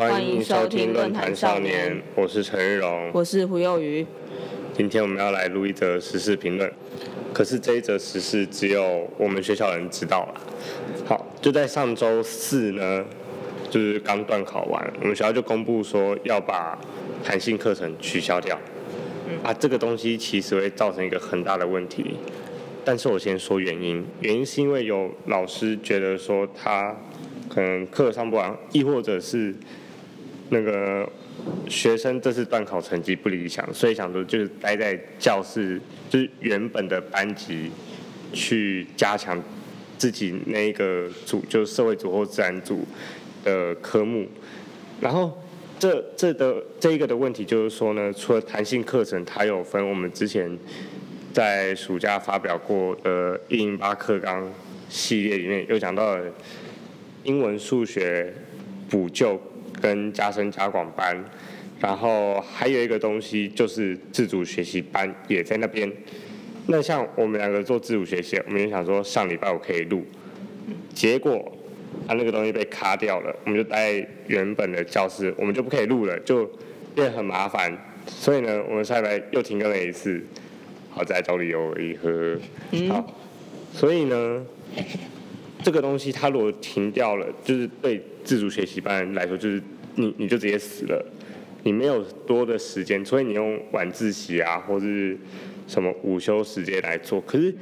欢迎收听论坛少年，我是陈日荣，我是胡幼瑜。今天我们要来录一则时事评论，可是这一则时事只有我们学校人知道了。好，就在上周四呢，就是刚断考完，我们学校就公布说要把弹性课程取消掉。啊，这个东西其实会造成一个很大的问题。但是我先说原因，原因是因为有老师觉得说他可能课上不完，亦或者是那个学生这次段考成绩不理想，所以想说就是待在教室，就是原本的班级去加强自己那个组，就是社会组或自然组的科目。然后这这的这一个的问题就是说呢，除了弹性课程，它有分我们之前。在暑假发表过的一零八课纲系列里面，有讲到英文、数学补救跟加深加广班，然后还有一个东西就是自主学习班也在那边。那像我们两个做自主学习，我们就想说上礼拜我可以录，结果他那个东西被卡掉了，我们就待原本的教室，我们就不可以录了，就变得很麻烦。所以呢，我们下礼拜又停更了一次。好，再找理由一喝。好，所以呢，这个东西它如果停掉了，就是对自主学习班来说，就是你你就直接死了，你没有多的时间，所以你用晚自习啊，或是什么午休时间来做。可是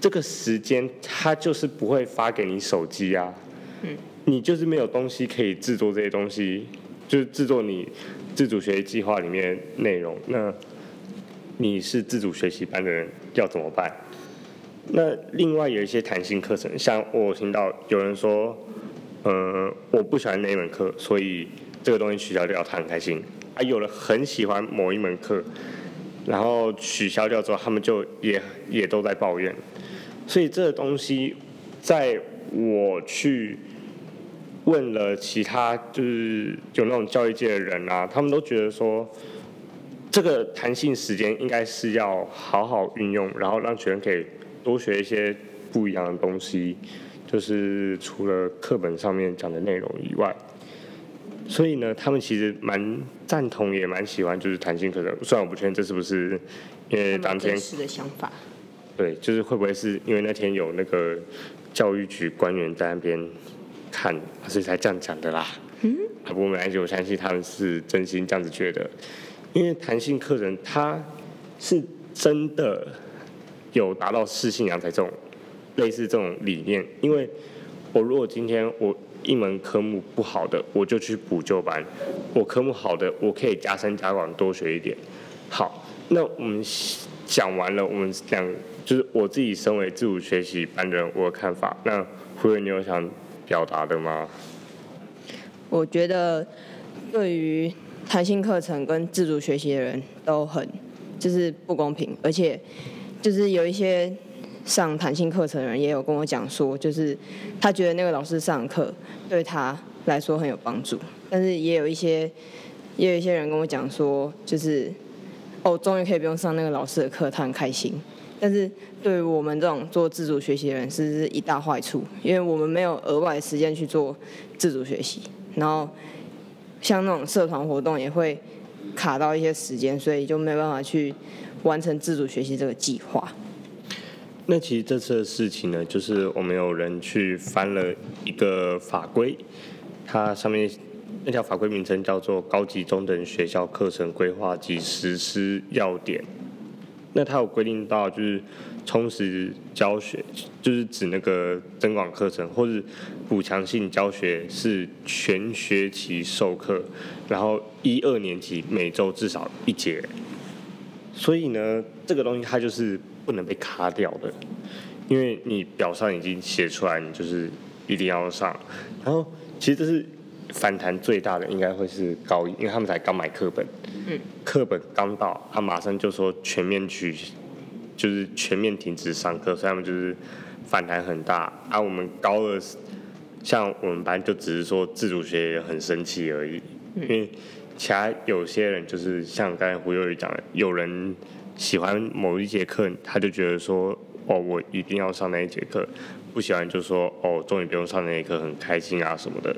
这个时间它就是不会发给你手机啊，你就是没有东西可以制作这些东西，就是制作你自主学习计划里面内容那。你是自主学习班的人要怎么办？那另外有一些弹性课程，像我听到有人说，呃，我不喜欢那一门课，所以这个东西取消掉，他很开心。啊，有了很喜欢某一门课，然后取消掉之后，他们就也也都在抱怨。所以这个东西，在我去问了其他就是有那种教育界的人啊，他们都觉得说。这个弹性时间应该是要好好运用，然后让学生可以多学一些不一样的东西，就是除了课本上面讲的内容以外，所以呢，他们其实蛮赞同，也蛮喜欢就是弹性课程。虽然我不确定这是不是因为当天的想法，对，就是会不会是因为那天有那个教育局官员在那边看，所以才这样讲的啦。嗯，不过没关系，我相信他们是真心这样子觉得。因为弹性课程，它是真的有达到视信扬才这种类似这种理念。因为我如果今天我一门科目不好的，我就去补救班；我科目好的，我可以加深加广多学一点。好，那我们讲完了，我们讲就是我自己身为自主学习班的人，我的看法。那胡瑞，你有想表达的吗？我觉得对于。弹性课程跟自主学习的人都很就是不公平，而且就是有一些上弹性课程的人也有跟我讲说，就是他觉得那个老师上课对他来说很有帮助，但是也有一些也有一些人跟我讲说，就是哦，终于可以不用上那个老师的课，他很开心。但是对于我们这种做自主学习的人，是一大坏处，因为我们没有额外的时间去做自主学习，然后。像那种社团活动也会卡到一些时间，所以就没办法去完成自主学习这个计划。那其实这次的事情呢，就是我们有人去翻了一个法规，它上面那条法规名称叫做《高级中等学校课程规划及实施要点》。那它有规定到，就是充实教学，就是指那个增广课程或者补强性教学是全学期授课，然后一二年级每周至少一节。所以呢，这个东西它就是不能被卡掉的，因为你表上已经写出来，你就是一定要上。然后其实这是反弹最大的，应该会是高一，因为他们才刚买课本。课本刚到，他马上就说全面取，就是全面停止上课，所以他们就是反弹很大。啊，我们高二，像我们班就只是说自主学也很生气而已，因为其他有些人就是像刚才胡友宇讲的，有人喜欢某一节课，他就觉得说，哦，我一定要上那一节课，不喜欢就说，哦，终于不用上那一课，很开心啊什么的。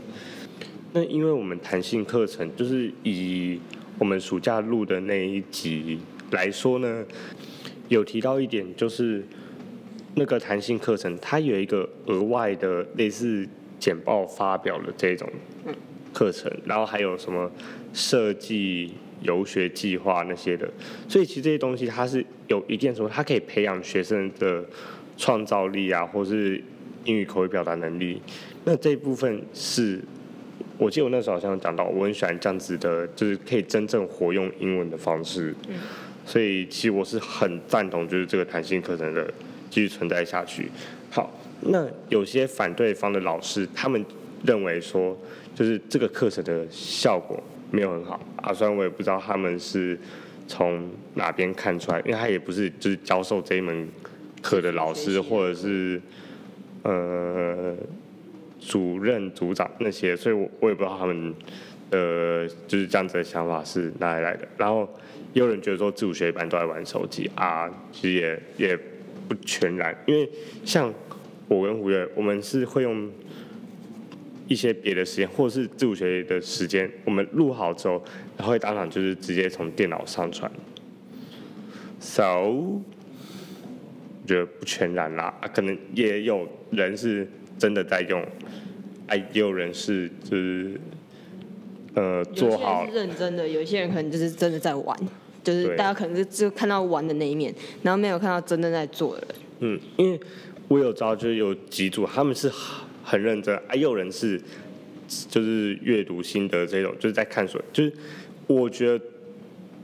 那因为我们弹性课程就是以我们暑假录的那一集来说呢，有提到一点就是那个弹性课程它有一个额外的类似简报发表的这种课程，然后还有什么设计游学计划那些的，所以其实这些东西它是有一定说它可以培养学生的创造力啊，或是英语口语表达能力。那这一部分是，我记得我那时候好像讲到，我很喜欢这样子的，就是可以真正活用英文的方式。嗯。所以其实我是很赞同，就是这个弹性课程的继续存在下去。好，那有些反对方的老师，他们认为说，就是这个课程的效果没有很好啊。虽然我也不知道他们是从哪边看出来，因为他也不是就是教授这一门课的老师，或者是呃。主任、组长那些，所以我我也不知道他们，呃，就是这样子的想法是哪里来的。然后也有人觉得说自主学习班都在玩手机啊，其实也也不全然，因为像我跟胡月，我们是会用一些别的时间，或者是自主学习的时间，我们录好之后，然后会当场就是直接从电脑上传。So，我觉得不全然啦，可能也有人是。真的在用，哎，也有人是就是，呃，做好认真的，有一些人可能就是真的在玩，就是大家可能是只有看到玩的那一面，然后没有看到真正在做的人。嗯，因为我有知道，就是有几组他们是很认真，哎，有人是就是阅读心得这种，就是在看书，就是我觉得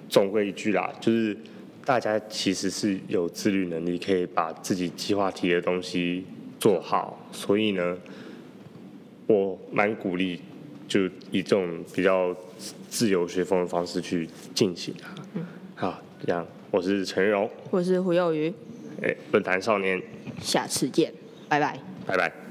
总归一句啦，就是大家其实是有自律能力，可以把自己计划题的东西。做好，所以呢，我蛮鼓励，就以这种比较自由学风的方式去进行它。嗯，好，这样，我是陈荣，我是胡幼瑜，哎，论坛少年，下次见，拜拜，拜拜。